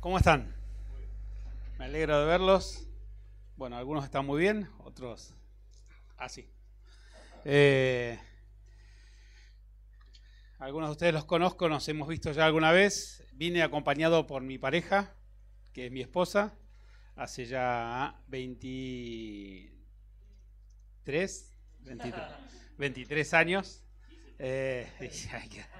¿Cómo están? Me alegro de verlos. Bueno, algunos están muy bien, otros así. Eh, algunos de ustedes los conozco, nos hemos visto ya alguna vez. Vine acompañado por mi pareja, que es mi esposa, hace ya 23, 23, años. Eh,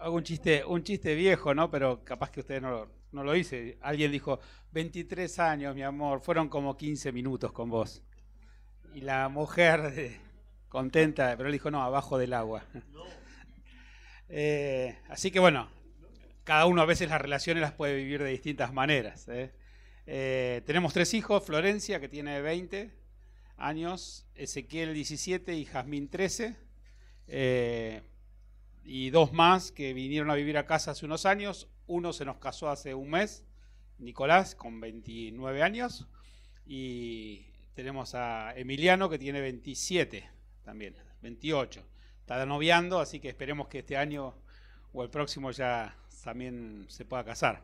hago un chiste, un chiste viejo, ¿no? Pero capaz que ustedes no, no lo hice. Alguien dijo, 23 años, mi amor, fueron como 15 minutos con vos. Y la mujer, contenta, pero él dijo, no, abajo del agua. Eh, así que bueno, cada uno a veces las relaciones las puede vivir de distintas maneras. ¿eh? Eh, tenemos tres hijos, Florencia, que tiene 20 años, Ezequiel 17 y Jazmín 13 y dos más que vinieron a vivir a casa hace unos años. Uno se nos casó hace un mes, Nicolás, con 29 años. Y tenemos a Emiliano, que tiene 27 también, 28. Está noviando, así que esperemos que este año o el próximo ya también se pueda casar.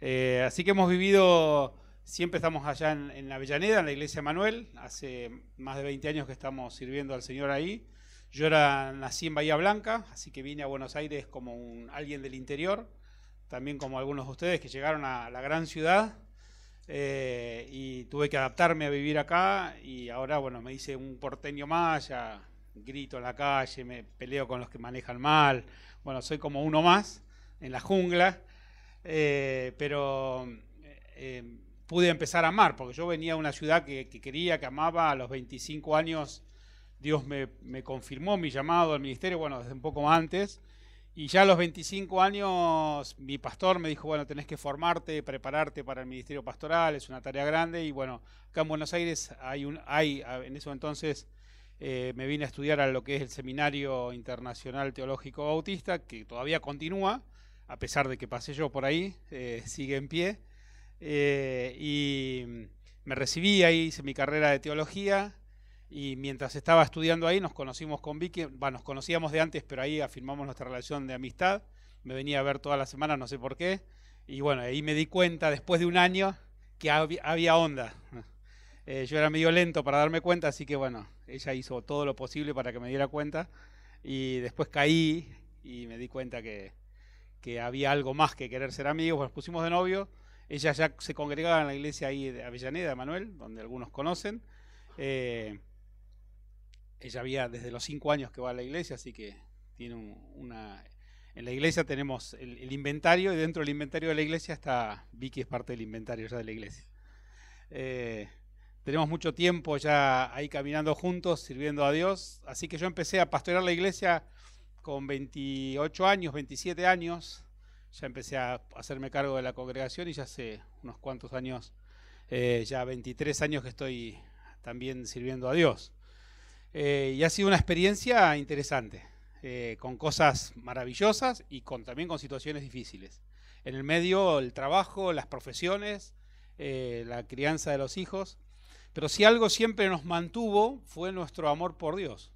Eh, así que hemos vivido, siempre estamos allá en, en Avellaneda, en la iglesia Manuel. Hace más de 20 años que estamos sirviendo al Señor ahí. Yo era, nací en Bahía Blanca, así que vine a Buenos Aires como un, alguien del interior, también como algunos de ustedes que llegaron a la gran ciudad eh, y tuve que adaptarme a vivir acá y ahora, bueno, me hice un porteño más, ya grito en la calle, me peleo con los que manejan mal, bueno, soy como uno más en la jungla, eh, pero eh, pude empezar a amar, porque yo venía a una ciudad que, que quería, que amaba, a los 25 años Dios me, confirmó mi llamado al ministerio, bueno, desde un poco antes. Y ya a los 25 años mi pastor me dijo, bueno, tenés que formarte, prepararte para el ministerio pastoral, es una tarea grande. Y bueno, acá en Buenos Aires hay un, hay, en eso entonces eh, me vine a estudiar a lo que es el Seminario Internacional Teológico Bautista, que todavía continúa, a pesar de que pasé yo por ahí, eh, sigue en pie. Eh, y me recibí ahí, hice mi carrera de teología y mientras estaba estudiando ahí nos conocimos con Vicky, nos conocíamos de antes, pero ahí afirmamos nuestra relación de amistad. Me venía a ver todas las semanas, no sé por qué. Y bueno, ahí me di cuenta después de un año que había, onda. Eh, yo era medio lento para darme cuenta, así que bueno, ella hizo todo lo posible para que me diera cuenta. Y después caí y me di cuenta que, que había algo más que querer ser amigos. Nos pusimos de novio. Ella ya se congregaba en la iglesia ahí de Avellaneda, Manuel, donde algunos conocen. Eh, ella había desde los cinco años que va a la iglesia, así que tiene una... En la iglesia tenemos el, inventario y dentro del inventario de la iglesia está Vicky es parte del inventario ya de la iglesia. Eh, tenemos mucho tiempo ya ahí caminando juntos, sirviendo a Dios, así que yo empecé a pastorear la iglesia con 28 años, 27 años, ya empecé a hacerme cargo de la congregación y ya hace unos cuantos años, eh, ya 23 años que estoy también sirviendo a Dios. Eh, y ha sido una experiencia interesante, eh, con cosas maravillosas y con, también con situaciones difíciles. En el medio, el trabajo, las profesiones, eh, la crianza de los hijos. Pero si algo siempre nos mantuvo fue nuestro amor por Dios.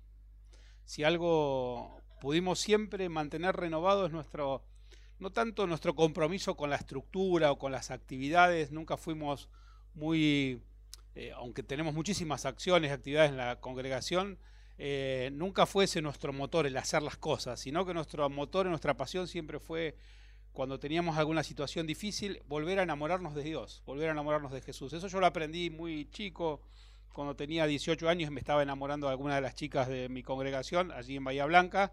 Si algo pudimos siempre mantener renovado es nuestro, no tanto nuestro compromiso con la estructura o con las actividades, nunca fuimos muy eh, aunque tenemos muchísimas acciones, actividades en la congregación, eh, nunca fuese nuestro motor el hacer las cosas, sino que nuestro motor y nuestra pasión siempre fue, cuando teníamos alguna situación difícil, volver a enamorarnos de Dios, volver a enamorarnos de Jesús. Eso yo lo aprendí muy chico, cuando tenía 18 años me estaba enamorando de alguna de las chicas de mi congregación, allí en Bahía Blanca.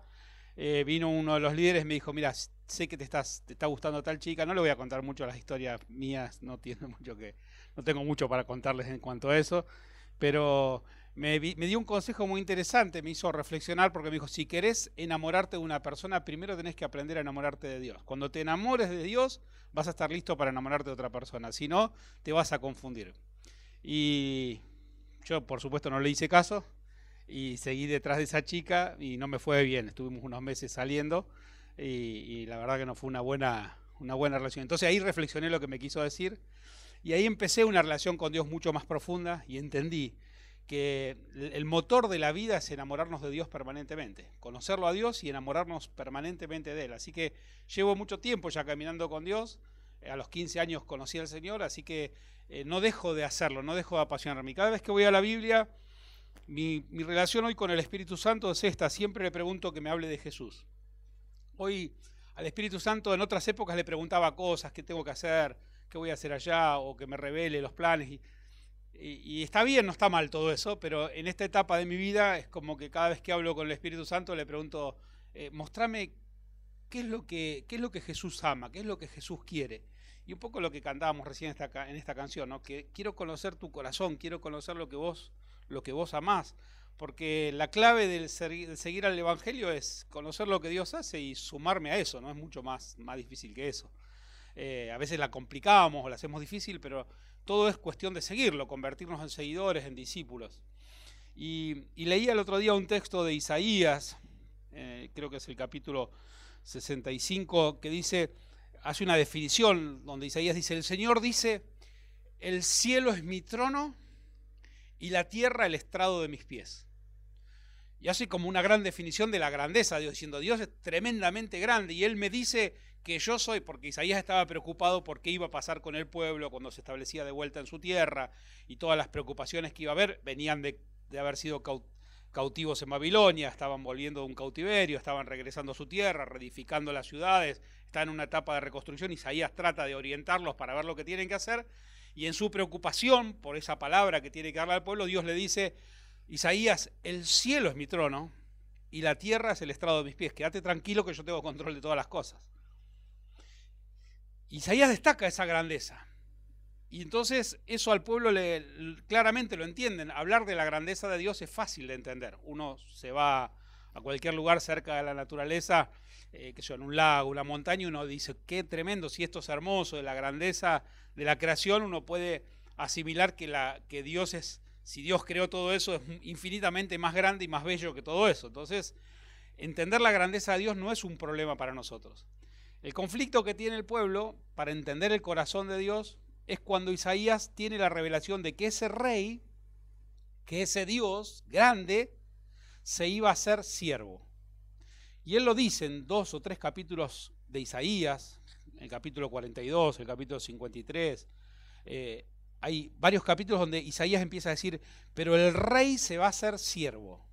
Eh, vino uno de los líderes y me dijo, mira, sé que te, estás, te está gustando tal chica, no le voy a contar mucho las historias mías, no tiene mucho que, no tengo mucho para contarles en cuanto a eso, pero me, dio un consejo muy interesante, me hizo reflexionar porque me dijo, si querés enamorarte de una persona, primero tenés que aprender a enamorarte de Dios. Cuando te enamores de Dios, vas a estar listo para enamorarte de otra persona, si no, te vas a confundir. Y yo, por supuesto, no le hice caso y seguí detrás de esa chica y no me fue bien, estuvimos unos meses saliendo y, y la verdad que no fue una buena, una buena relación. Entonces ahí reflexioné lo que me quiso decir y ahí empecé una relación con Dios mucho más profunda y entendí que el motor de la vida es enamorarnos de Dios permanentemente, conocerlo a Dios y enamorarnos permanentemente de Él. Así que llevo mucho tiempo ya caminando con Dios, a los 15 años conocí al Señor, así que eh, no dejo de hacerlo, no dejo de apasionarme. Cada vez que voy a la Biblia, mi, mi, relación hoy con el Espíritu Santo es esta, siempre le pregunto que me hable de Jesús. Hoy al Espíritu Santo en otras épocas le preguntaba cosas, qué tengo que hacer, qué voy a hacer allá, o que me revele los planes. Y, está bien, no está mal todo eso, pero en esta etapa de mi vida es como que cada vez que hablo con el Espíritu Santo le pregunto, eh, mostrame qué es, lo que, qué es lo que Jesús ama, qué es lo que Jesús quiere. Y un poco lo que cantábamos recién en esta, en esta canción, ¿no? que quiero conocer tu corazón, quiero conocer lo que vos, lo que vos amás. Porque la clave del, seguir al Evangelio es conocer lo que Dios hace y sumarme a eso, no es mucho más, más difícil que eso. Eh, a veces la complicamos o la hacemos difícil, pero todo es cuestión de seguirlo, convertirnos en seguidores, en discípulos. Y, leía el otro día un texto de Isaías, eh, creo que es el capítulo 65, que dice, hace una definición donde Isaías dice, el Señor dice, el cielo es mi trono y la tierra el estrado de mis pies. Y hace como una gran definición de la grandeza de Dios, diciendo, Dios es tremendamente grande y Él me dice que yo soy, porque Isaías estaba preocupado por qué iba a pasar con el pueblo cuando se establecía de vuelta en su tierra y todas las preocupaciones que iba a haber venían de, haber sido cautivos en Babilonia, estaban volviendo de un cautiverio, estaban regresando a su tierra, reedificando las ciudades, están en una etapa de reconstrucción, Isaías trata de orientarlos para ver lo que tienen que hacer y en su preocupación por esa palabra que tiene que darle al pueblo, Dios le dice, Isaías, el cielo es mi trono y la tierra es el estrado de mis pies. Quédate tranquilo que yo tengo control de todas las cosas. Isaías destaca esa grandeza. Y entonces eso al pueblo le, claramente lo entienden. Hablar de la grandeza de Dios es fácil de entender. Uno se va a cualquier lugar cerca de la naturaleza, eh, que sea en un lago, una montaña, y uno dice, qué tremendo, si esto es hermoso, de la grandeza de la creación, uno puede asimilar que, que Dios es si Dios creó todo eso, es infinitamente más grande y más bello que todo eso. Entonces, entender la grandeza de Dios no es un problema para nosotros. El conflicto que tiene el pueblo para entender el corazón de Dios es cuando Isaías tiene la revelación de que ese rey, que ese Dios grande, se iba a ser siervo. Y él lo dice en dos o tres capítulos de Isaías, el capítulo 42, el capítulo 53, eh, hay varios capítulos donde Isaías empieza a decir, pero el rey se va a hacer siervo.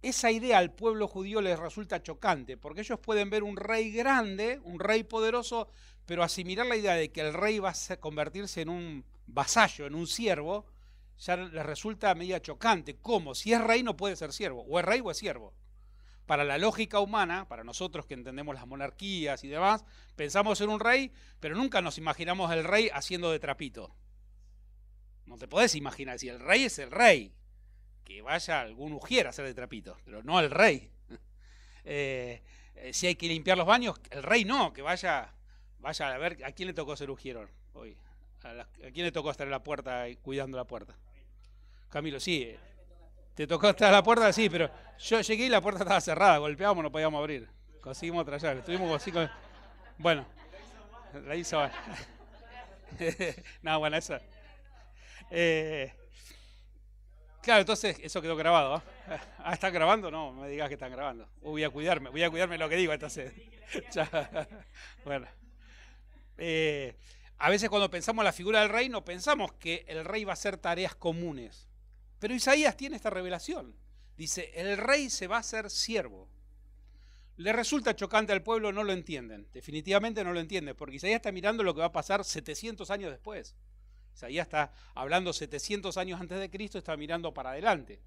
Esa idea al pueblo judío les resulta chocante, porque ellos pueden ver un rey grande, un rey poderoso, pero asimilar la idea de que el rey va a convertirse en un vasallo, en un siervo, ya les resulta media chocante. ¿Cómo? Si es rey no puede ser siervo, o es rey o es siervo. Para la lógica humana, para nosotros que entendemos las monarquías y demás, pensamos en un rey, pero nunca nos imaginamos el rey haciendo de trapito. No te podés imaginar, si el rey es el rey, que vaya algún ujier a hacer de trapito, pero no el rey. Eh, eh, si hay que limpiar los baños, el rey no, que vaya, vaya a ver a quién le tocó ser ujier hoy. A, quién le tocó estar en la puerta cuidando la puerta? Camilo, sí. Eh, te tocó estar en la puerta, sí, pero yo llegué y la puerta estaba cerrada, golpeábamos, no podíamos abrir. Conseguimos otra. Estuvimos así con... Bueno, la hizo. no, bueno, esa. Eh, claro, entonces eso quedó grabado. ¿ah? ah, ¿están grabando? No, me digas que están grabando. Voy a cuidarme, voy a cuidarme lo que digo entonces. bueno. Eh, a veces cuando pensamos en la figura del rey, no pensamos que el rey va a hacer tareas comunes. Pero Isaías tiene esta revelación. Dice, el rey se va a hacer siervo. Le resulta chocante al pueblo, no lo entienden. Definitivamente no lo entienden, porque Isaías está mirando lo que va a pasar 700 años después. Isaías está hablando 700 años antes de Cristo, está mirando para adelante.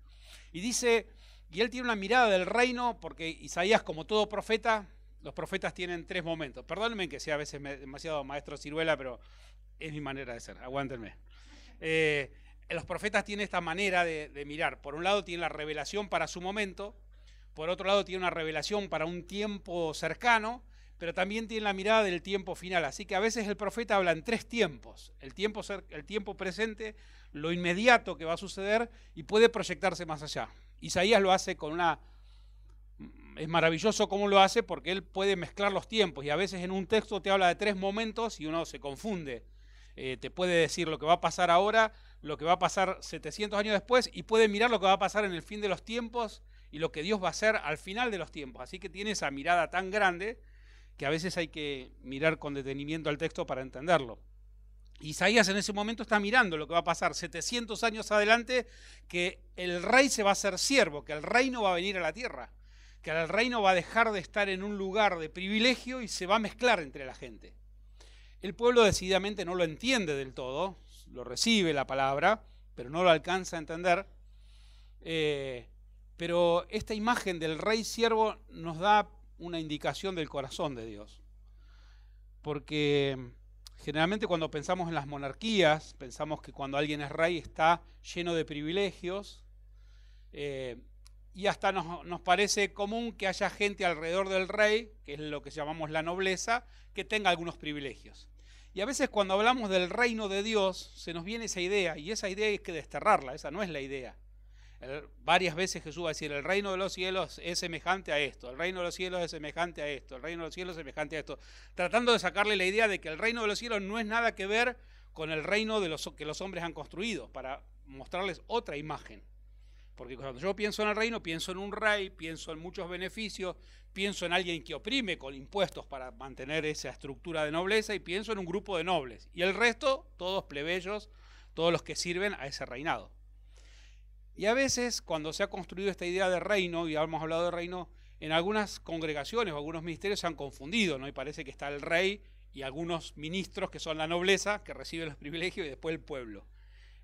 Y dice, y él tiene una mirada del reino, porque Isaías, como todo profeta, los profetas tienen tres momentos. Perdónenme que sea a veces demasiado maestro ciruela, pero es mi manera de ser, aguántenme. Eh, los profetas tienen esta manera de, de mirar. Por un lado tienen la revelación para su momento, por otro lado tiene una revelación para un tiempo cercano, pero también tiene la mirada del tiempo final. Así que a veces el profeta habla en tres tiempos. El tiempo, el tiempo presente, lo inmediato que va a suceder y puede proyectarse más allá. Isaías lo hace con una... Es maravilloso cómo lo hace porque él puede mezclar los tiempos y a veces en un texto te habla de tres momentos y uno se confunde. Eh, te puede decir lo que va a pasar ahora, lo que va a pasar 700 años después y puede mirar lo que va a pasar en el fin de los tiempos y lo que Dios va a hacer al final de los tiempos. Así que tiene esa mirada tan grande que a veces hay que mirar con detenimiento al texto para entenderlo. Isaías en ese momento está mirando lo que va a pasar 700 años adelante, que el rey se va a hacer siervo, que el reino va a venir a la tierra, que el reino va a dejar de estar en un lugar de privilegio y se va a mezclar entre la gente. El pueblo decididamente no lo entiende del todo, lo recibe la palabra, pero no lo alcanza a entender. Eh, pero esta imagen del rey siervo nos da una indicación del corazón de Dios. Porque generalmente cuando pensamos en las monarquías, pensamos que cuando alguien es rey está lleno de privilegios. Eh, y hasta nos, nos, parece común que haya gente alrededor del rey, que es lo que llamamos la nobleza, que tenga algunos privilegios. Y a veces cuando hablamos del reino de Dios, se nos viene esa idea, y esa idea hay que desterrarla, esa no es la idea. Varias veces Jesús va a decir, el reino de los cielos es semejante a esto, el reino de los cielos es semejante a esto, el reino de los cielos es semejante a esto, tratando de sacarle la idea de que el reino de los cielos no es nada que ver con el reino de los, que los hombres han construido, para mostrarles otra imagen. Porque cuando yo pienso en el reino, pienso en un rey, pienso en muchos beneficios, pienso en alguien que oprime con impuestos para mantener esa estructura de nobleza y pienso en un grupo de nobles. Y el resto, todos plebeyos, todos los que sirven a ese reinado. Y a veces, cuando se ha construido esta idea de reino, y hemos hablado de reino, en algunas congregaciones o algunos ministerios se han confundido, ¿no? Y parece que está el rey y algunos ministros que son la nobleza, que reciben los privilegios, y después el pueblo.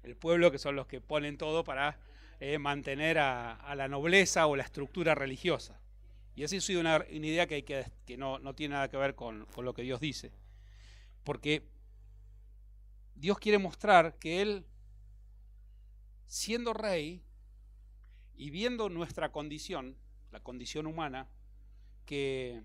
El pueblo que son los que ponen todo para eh, mantener a, la nobleza o la estructura religiosa. Y así es una, idea que, hay que, no, tiene nada que ver con lo que Dios dice. Porque Dios quiere mostrar que Él, siendo rey y viendo nuestra condición, la condición humana, que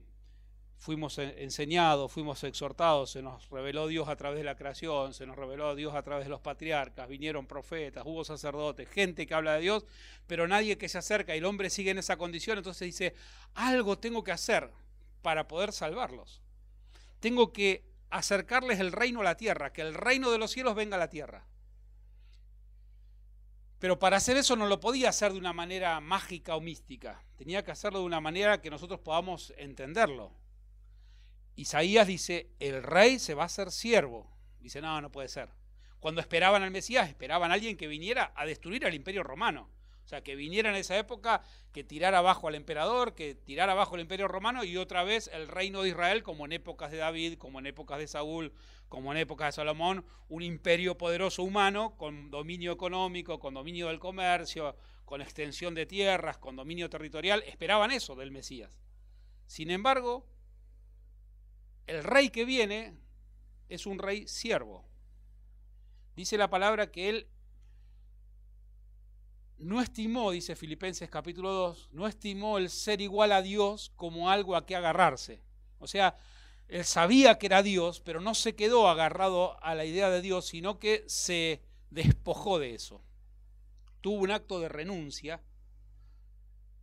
fuimos enseñados, fuimos exhortados, se nos reveló Dios a través de la creación, se nos reveló Dios a través de los patriarcas, vinieron profetas, hubo sacerdotes, gente que habla de Dios, pero nadie que se acerca y el hombre sigue en esa condición, entonces dice, algo tengo que hacer para poder salvarlos. Tengo que acercarles el reino a la tierra, que el reino de los cielos venga a la tierra. Pero para hacer eso no lo podía hacer de una manera mágica o mística, tenía que hacerlo de una manera que nosotros podamos entenderlo. Isaías dice, el rey se va a hacer siervo. Dice, no, no puede ser. Cuando esperaban al Mesías, esperaban a alguien que viniera a destruir al imperio romano. Sea, que viniera en esa época, que tirara abajo al emperador, que tirara abajo el imperio romano y otra vez el reino de Israel, como en épocas de David, como en épocas de Saúl, como en épocas de Salomón, un imperio poderoso humano con dominio económico, con dominio del comercio, con extensión de tierras, con dominio territorial. Esperaban eso del Mesías. Sin embargo, el rey que viene es un rey siervo. Dice la palabra que él no estimó, dice Filipenses capítulo 2, no estimó el ser igual a Dios como algo a que agarrarse. O sea, él sabía que era Dios, pero no se quedó agarrado a la idea de Dios, sino que se despojó de eso. Tuvo un acto de renuncia.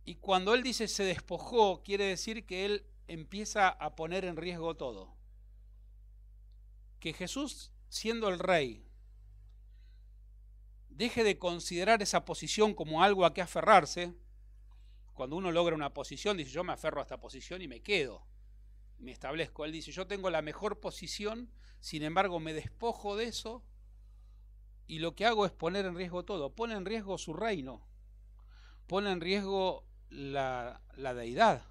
Y cuando él dice se despojó, quiere decir que él empieza a poner en riesgo todo. Que Jesús, siendo el rey, deje de considerar esa posición como algo a que aferrarse. Cuando uno logra una posición, dice, yo me aferro a esta posición y me quedo, me establezco. Él dice, yo tengo la mejor posición, sin embargo me despojo de eso y lo que hago es poner en riesgo todo. Pone en riesgo su reino, pone en riesgo la, la deidad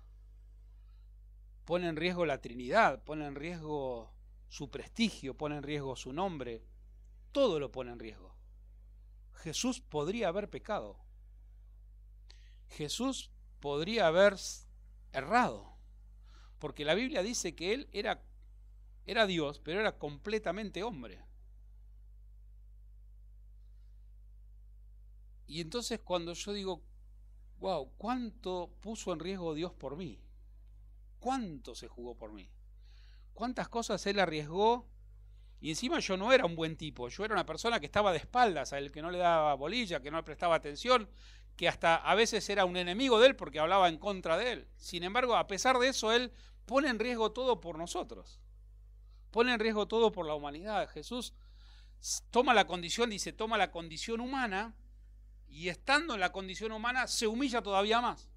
pone en riesgo la Trinidad, pone en riesgo su prestigio, pone en riesgo su nombre, todo lo pone en riesgo. Jesús podría haber pecado. Jesús podría haber errado. Porque la Biblia dice que él era, era Dios, pero era completamente hombre. Y entonces cuando yo digo, wow, ¿cuánto puso en riesgo Dios por mí? ¿Cuánto se jugó por mí? ¿Cuántas cosas él arriesgó? Y encima yo no era un buen tipo, yo era una persona que estaba de espaldas, a él que no le daba bolilla, que no le prestaba atención, que hasta a veces era un enemigo de él porque hablaba en contra de él. Sin embargo, a pesar de eso, él pone en riesgo todo por nosotros. Pone en riesgo todo por la humanidad. Jesús toma la condición, dice, toma la condición humana y estando en la condición humana se humilla todavía más.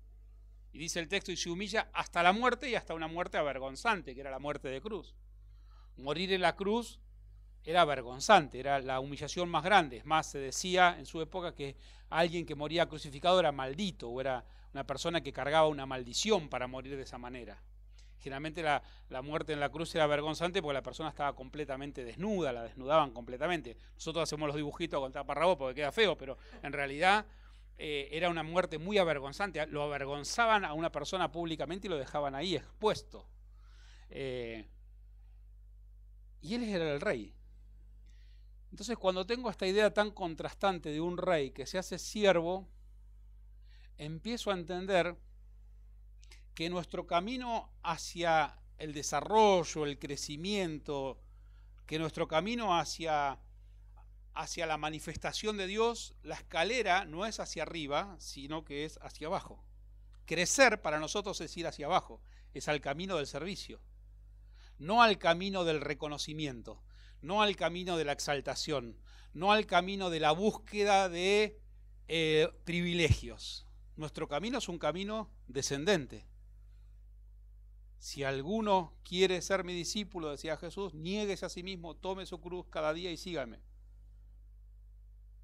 Y dice el texto, y se humilla hasta la muerte y hasta una muerte avergonzante, que era la muerte de cruz. Morir en la cruz era vergonzante, era la humillación más grande. Es más, se decía en su época que alguien que moría crucificado era maldito o era una persona que cargaba una maldición para morir de esa manera. Generalmente la, muerte en la cruz era vergonzante porque la persona estaba completamente desnuda, la desnudaban completamente. Nosotros hacemos los dibujitos con taparrabos porque queda feo, pero en realidad eh, era una muerte muy avergonzante. Lo avergonzaban a una persona públicamente y lo dejaban ahí expuesto. Eh, y él era el rey. Entonces cuando tengo esta idea tan contrastante de un rey que se hace siervo, empiezo a entender que nuestro camino hacia el desarrollo, el crecimiento, que nuestro camino hacia, hacia la manifestación de Dios, la escalera no es hacia arriba, sino que es hacia abajo. Crecer para nosotros es ir hacia abajo, es al camino del servicio, no al camino del reconocimiento no al camino de la exaltación, no al camino de la búsqueda de eh, privilegios. Nuestro camino es un camino descendente. Si alguno quiere ser mi discípulo, decía Jesús, niéguese a sí mismo, tome su cruz cada día y sígame.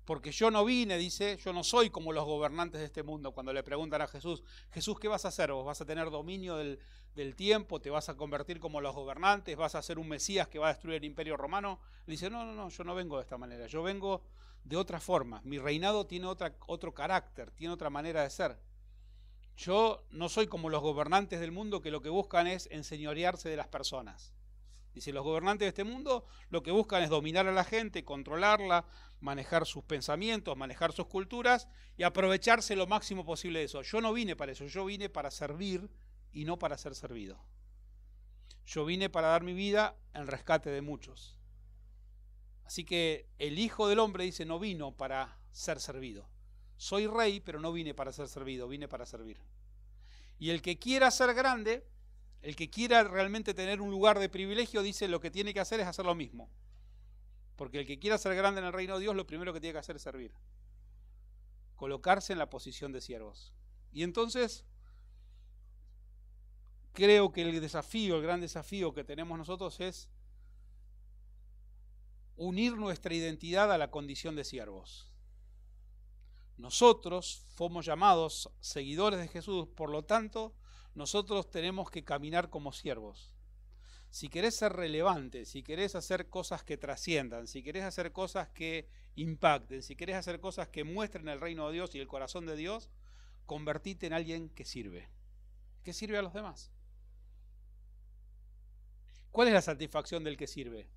Porque yo no vine, dice, yo no soy como los gobernantes de este mundo. Cuando le preguntan a Jesús, Jesús, ¿qué vas a hacer? ¿Vos vas a tener dominio del, del tiempo? ¿Te vas a convertir como los gobernantes? ¿Vas a ser un Mesías que va a destruir el imperio romano? Le dice, no, no, no, yo no vengo de esta manera. Yo vengo de otra forma. Mi reinado tiene otra, otro carácter, tiene otra manera de ser. Yo no soy como los gobernantes del mundo que lo que buscan es enseñorearse de las personas. Dice, los gobernantes de este mundo lo que buscan es dominar a la gente, controlarla, manejar sus pensamientos, manejar sus culturas y aprovecharse lo máximo posible de eso. Yo no vine para eso, yo vine para servir y no para ser servido. Yo vine para dar mi vida en rescate de muchos. Así que el Hijo del Hombre dice, no vino para ser servido. Soy rey, pero no vine para ser servido, vine para servir. Y el que quiera ser grande, el que quiera realmente tener un lugar de privilegio dice lo que tiene que hacer es hacer lo mismo. Porque el que quiera ser grande en el reino de Dios, lo primero que tiene que hacer es servir. Colocarse en la posición de siervos. Y entonces, creo que el desafío, el gran desafío que tenemos nosotros es unir nuestra identidad a la condición de siervos. Nosotros fomos llamados seguidores de Jesús, por lo tanto, nosotros tenemos que caminar como siervos. Si querés ser relevante, si querés hacer cosas que trasciendan, si querés hacer cosas que impacten, si querés hacer cosas que muestren el reino de Dios y el corazón de Dios, convertite en alguien que sirve, que sirve a los demás. ¿Cuál es la satisfacción del que sirve?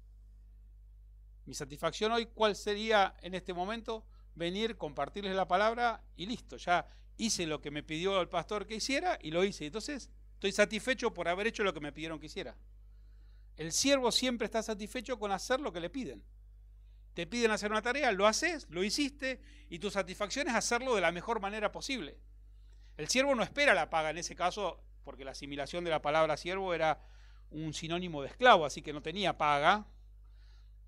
Mi satisfacción hoy, ¿cuál sería en este momento? Venir, compartirles la palabra y listo, ya hice lo que me pidió el pastor que hiciera y lo hice. Entonces, estoy satisfecho por haber hecho lo que me pidieron que hiciera. El siervo siempre está satisfecho con hacer lo que le piden. Te piden hacer una tarea, lo haces, lo hiciste y tu satisfacción es hacerlo de la mejor manera posible. El siervo no espera la paga en ese caso, porque la asimilación de la palabra siervo era un sinónimo de esclavo, así que no tenía paga.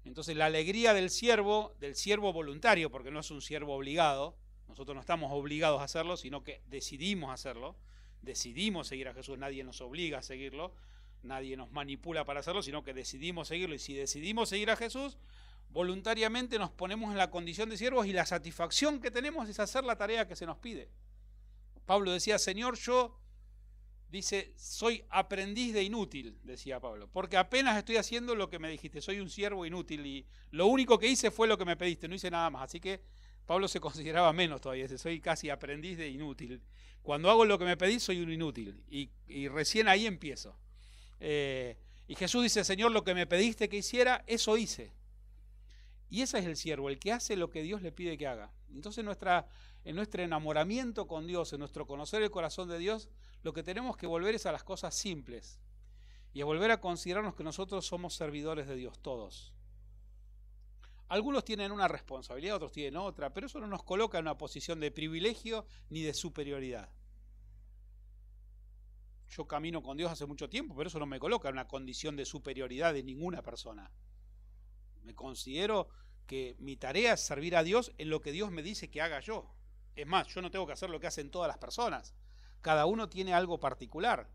Entonces la alegría del siervo, del siervo voluntario, porque no es un siervo obligado, nosotros no estamos obligados a hacerlo, sino que decidimos hacerlo. Decidimos seguir a Jesús, nadie nos obliga a seguirlo, nadie nos manipula para hacerlo, sino que decidimos seguirlo. Y si decidimos seguir a Jesús, voluntariamente nos ponemos en la condición de siervos y la satisfacción que tenemos es hacer la tarea que se nos pide. Pablo decía, Señor, yo, dice, soy aprendiz de inútil, decía Pablo, porque apenas estoy haciendo lo que me dijiste, soy un siervo inútil y lo único que hice fue lo que me pediste, no hice nada más. Así que Pablo se consideraba menos todavía, soy casi aprendiz de inútil. Cuando hago lo que me pedís, soy un inútil. Y, recién ahí empiezo. Eh, y Jesús dice, Señor, lo que me pediste que hiciera, eso hice. Y ese es el siervo, el que hace lo que Dios le pide que haga. Entonces nuestra, en nuestro enamoramiento con Dios, en nuestro conocer el corazón de Dios, lo que tenemos que volver es a las cosas simples. Y a volver a considerarnos que nosotros somos servidores de Dios, todos. Algunos tienen una responsabilidad, otros tienen otra, pero eso no nos coloca en una posición de privilegio ni de superioridad. Yo camino con Dios hace mucho tiempo, pero eso no me coloca en una condición de superioridad de ninguna persona. Me considero que mi tarea es servir a Dios en lo que Dios me dice que haga yo. Es más, yo no tengo que hacer lo que hacen todas las personas. Cada uno tiene algo particular.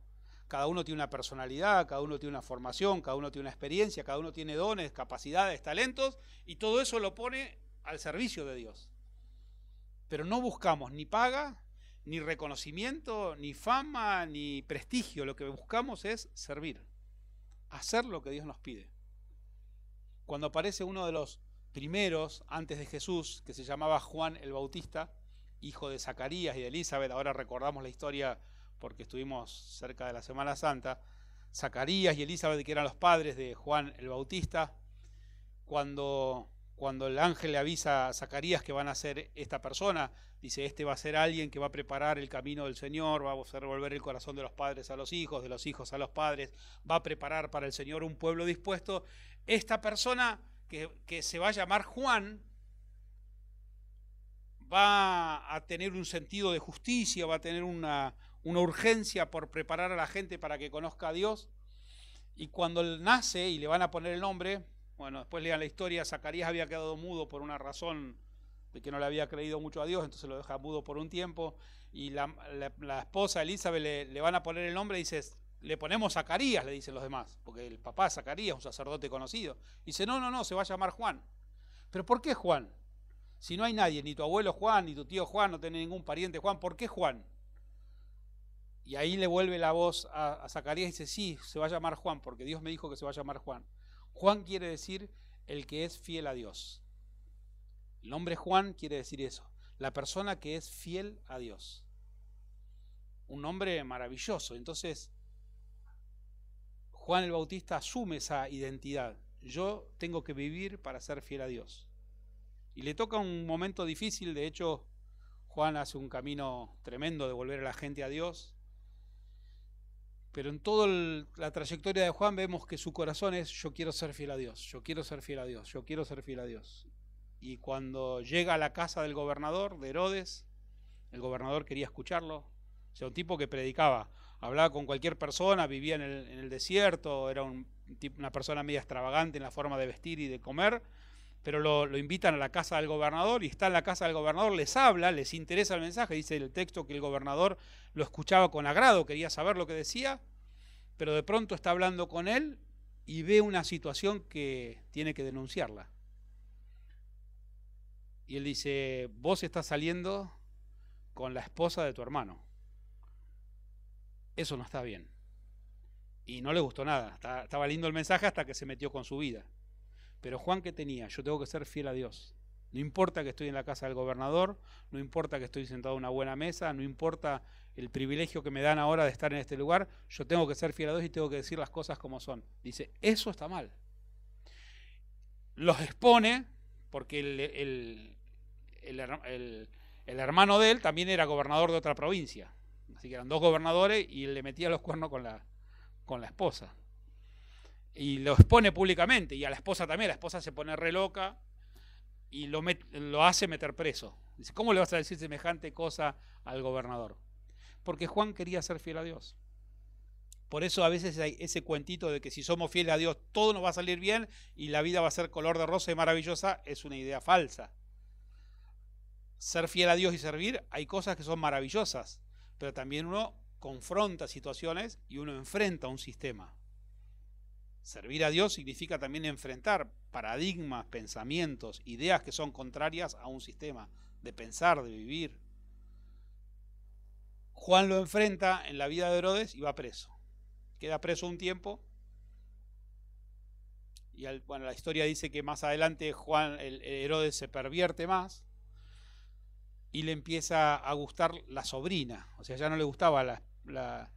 Cada uno tiene una personalidad, cada uno tiene una formación, cada uno tiene una experiencia, cada uno tiene dones, capacidades, talentos, y todo eso lo pone al servicio de Dios. Pero no buscamos ni paga, ni reconocimiento, ni fama, ni prestigio. Lo que buscamos es servir, hacer lo que Dios nos pide. Cuando aparece uno de los primeros antes de Jesús, que se llamaba Juan el Bautista, hijo de Zacarías y de Elizabeth, ahora recordamos la historia porque estuvimos cerca de la Semana Santa, Zacarías y Elizabeth, que eran los padres de Juan el Bautista, cuando, cuando el ángel le avisa a Zacarías que van a ser esta persona, dice, este va a ser alguien que va a preparar el camino del Señor, va a volver el corazón de los padres a los hijos, de los hijos a los padres, va a preparar para el Señor un pueblo dispuesto. Esta persona que se va a llamar Juan, va a tener un sentido de justicia, va a tener una, una urgencia por preparar a la gente para que conozca a Dios. Y cuando él nace y le van a poner el nombre, bueno, después lean la historia, Zacarías había quedado mudo por una razón de que no le había creído mucho a Dios, entonces lo deja mudo por un tiempo. Y la, esposa Elizabeth le, le, van a poner el nombre y dice, le ponemos Zacarías, le dicen los demás, porque el papá Zacarías, un sacerdote conocido. dice, no, no, no, se va a llamar Juan. ¿Pero por qué Juan? Si no hay nadie, ni tu abuelo Juan, ni tu tío Juan, no tiene ningún pariente Juan, ¿por qué Juan? Y ahí le vuelve la voz a, Zacarías y dice, sí, se va a llamar Juan, porque Dios me dijo que se va a llamar Juan. Juan quiere decir el que es fiel a Dios. El nombre Juan quiere decir eso, la persona que es fiel a Dios. Un nombre maravilloso. Entonces, Juan el Bautista asume esa identidad. Yo tengo que vivir para ser fiel a Dios. Y le toca un momento difícil, de hecho, Juan hace un camino tremendo de volver a la gente a Dios. Pero en toda la trayectoria de Juan vemos que su corazón es yo quiero ser fiel a Dios, yo quiero ser fiel a Dios, yo quiero ser fiel a Dios. Y cuando llega a la casa del gobernador, de Herodes, el gobernador quería escucharlo. O sea, un tipo que predicaba, hablaba con cualquier persona, vivía en el, desierto, era una persona media extravagante en la forma de vestir y de comer, pero lo, invitan a la casa del gobernador y está en la casa del gobernador, les habla, les interesa el mensaje, dice el texto que el gobernador lo escuchaba con agrado, quería saber lo que decía, pero de pronto está hablando con él y ve una situación que tiene que denunciarla. Y él dice, vos estás saliendo con la esposa de tu hermano. Eso no está bien. Y no le gustó nada. Estaba lindo el mensaje hasta que se metió con su vida. Pero Juan, ¿qué tenía? Yo tengo que ser fiel a Dios. No importa que estoy en la casa del gobernador, no importa que estoy sentado en una buena mesa, no importa el privilegio que me dan ahora de estar en este lugar, yo tengo que ser fiel a Dios y tengo que decir las cosas como son. Dice, eso está mal. Los expone porque el, el, hermano de él también era gobernador de otra provincia. Así que eran dos gobernadores y él le metía los cuernos con la, con la esposa. Y lo expone públicamente y a la esposa también. La esposa se pone re loca y lo, lo hace meter preso. Dice, ¿cómo le vas a decir semejante cosa al gobernador? Porque Juan quería ser fiel a Dios. Por eso a veces hay ese cuentito de que si somos fieles a Dios todo nos va a salir bien y la vida va a ser color de rosa y maravillosa es una idea falsa. Ser fiel a Dios y servir, hay cosas que son maravillosas, pero también uno confronta situaciones y uno enfrenta un sistema. Servir a Dios significa también enfrentar paradigmas, pensamientos, ideas que son contrarias a un sistema de pensar, de vivir. Juan lo enfrenta en la vida de Herodes y va preso. Queda preso un tiempo. Y bueno, la historia dice que más adelante Juan, el, Herodes se pervierte más y le empieza a gustar la sobrina. O sea, ya no le gustaba la, la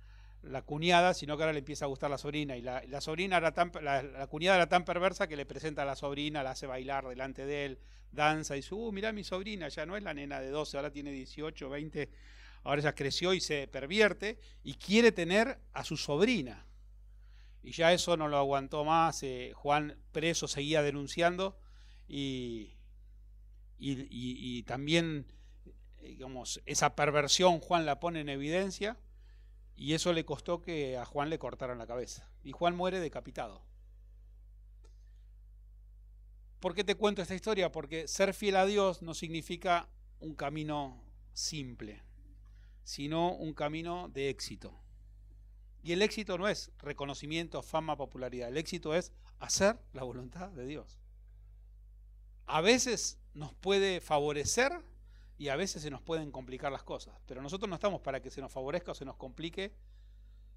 cuñada, sino que ahora le empieza a gustar la sobrina. Y la, sobrina la, cuñada era tan perversa que le presenta a la sobrina, la hace bailar delante de él, danza y dice, uh, mirá mi sobrina, ya no es la nena de 12, ahora tiene 18, 20, ahora ya creció y se pervierte y quiere tener a su sobrina. Y ya eso no lo aguantó más, eh, Juan preso seguía denunciando y, y también, eh, digamos, esa perversión Juan la pone en evidencia y eso le costó que a Juan le cortaran la cabeza. Y Juan muere decapitado. ¿Por qué te cuento esta historia? Porque ser fiel a Dios no significa un camino simple. sino un camino de éxito. Y el éxito no es reconocimiento, fama, popularidad. El éxito es hacer la voluntad de Dios. A veces nos puede favorecer y a veces se nos pueden complicar las cosas. Pero nosotros no estamos para que se nos favorezca o se nos complique,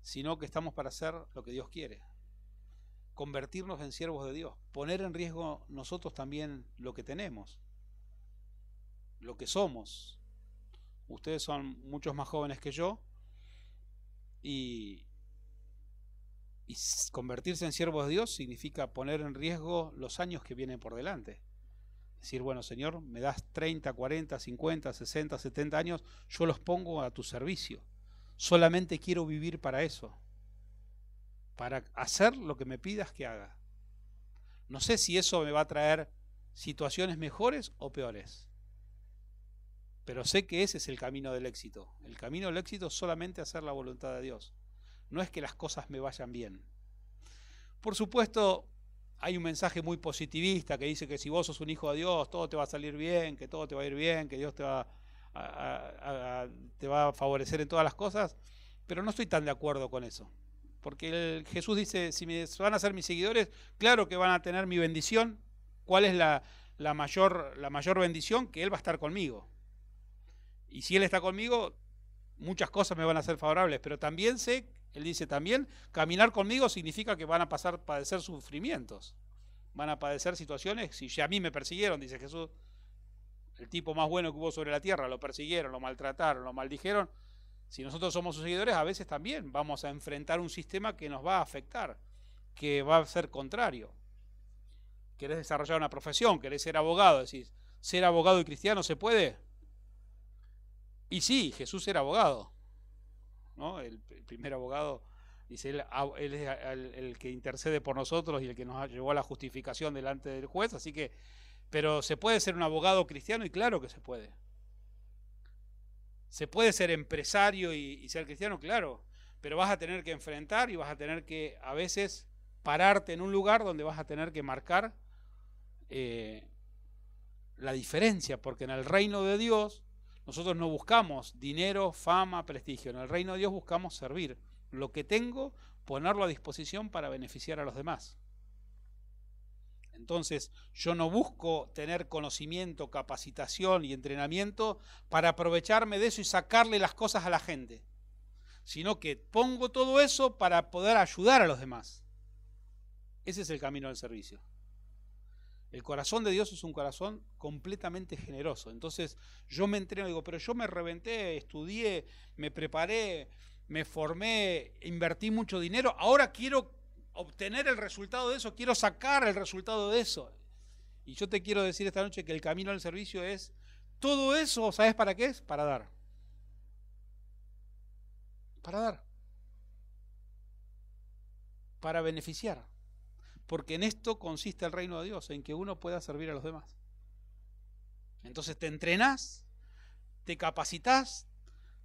sino que estamos para hacer lo que Dios quiere. Convertirnos en siervos de Dios. Poner en riesgo nosotros también lo que tenemos, lo que somos. Ustedes son muchos más jóvenes que yo y, convertirse en siervos de Dios significa poner en riesgo los años que vienen por delante. Decir, bueno, Señor, me das 30, 40, 50, 60, 70 años, yo los pongo a tu servicio. Solamente quiero vivir para eso. Para hacer lo que me pidas que haga. No sé si eso me va a traer situaciones mejores o peores. Pero sé que ese es el camino del éxito. El camino del éxito es solamente hacer la voluntad de Dios no es que las cosas me vayan bien. Por supuesto, hay un mensaje muy positivista que dice que si vos sos un hijo de Dios, todo te va a salir bien, que todo te va a ir bien, que Dios te va a, favorecer en todas las cosas, pero no estoy tan de acuerdo con eso. Porque Jesús dice, si van a ser mis seguidores, claro que van a tener mi bendición. ¿Cuál es la mayor bendición? Que Él va a estar conmigo. Y si Él está conmigo, muchas cosas me van a ser favorables, pero también sé él dice también, caminar conmigo significa que van a pasar, padecer sufrimientos, van a padecer situaciones, si a mí me persiguieron, dice Jesús, el tipo más bueno que hubo sobre la tierra, lo persiguieron, lo maltrataron, lo maldijeron, si nosotros somos sus seguidores, a veces también vamos a enfrentar un sistema que nos va a afectar, que va a ser contrario. ¿Querés desarrollar una profesión? ¿Querés ser abogado? Decís, ¿ser abogado y cristiano se puede? Y sí, Jesús era abogado. El, primer abogado, dice él, él es el, que intercede por nosotros y el que nos llevó a la justificación delante del juez, así que, pero se puede ser un abogado cristiano y claro que se puede. Se puede ser empresario y, ser cristiano, claro, pero vas a tener que enfrentar y vas a tener que a veces pararte en un lugar donde vas a tener que marcar eh, la diferencia, porque en el reino de Dios nosotros no buscamos dinero, fama, prestigio. En el reino de Dios buscamos servir. Lo que tengo, ponerlo a disposición para beneficiar a los demás. Entonces, yo no busco tener conocimiento, capacitación y entrenamiento para aprovecharme de eso y sacarle las cosas a la gente, sino que pongo todo eso para poder ayudar a los demás. Ese es el camino del servicio. El corazón de Dios es un corazón completamente generoso. Entonces yo me entreno digo, pero yo me reventé, estudié, me preparé, me formé, invertí mucho dinero, ahora quiero obtener el resultado de eso, quiero sacar el resultado de eso. Y yo te quiero decir esta noche que el camino al servicio es todo eso, ¿sabes para qué es? Para dar. Para dar. Para beneficiar. Porque en esto consiste el reino de Dios, en que uno pueda servir a los demás. Entonces te entrenás, te capacitas,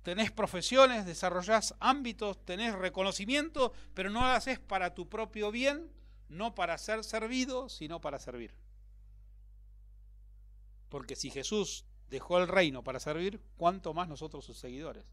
tenés profesiones, desarrollás ámbitos, tenés reconocimiento, pero no lo haces para tu propio bien, no para ser servido, sino para servir. Porque si Jesús dejó el reino para servir, ¿cuánto más nosotros sus seguidores?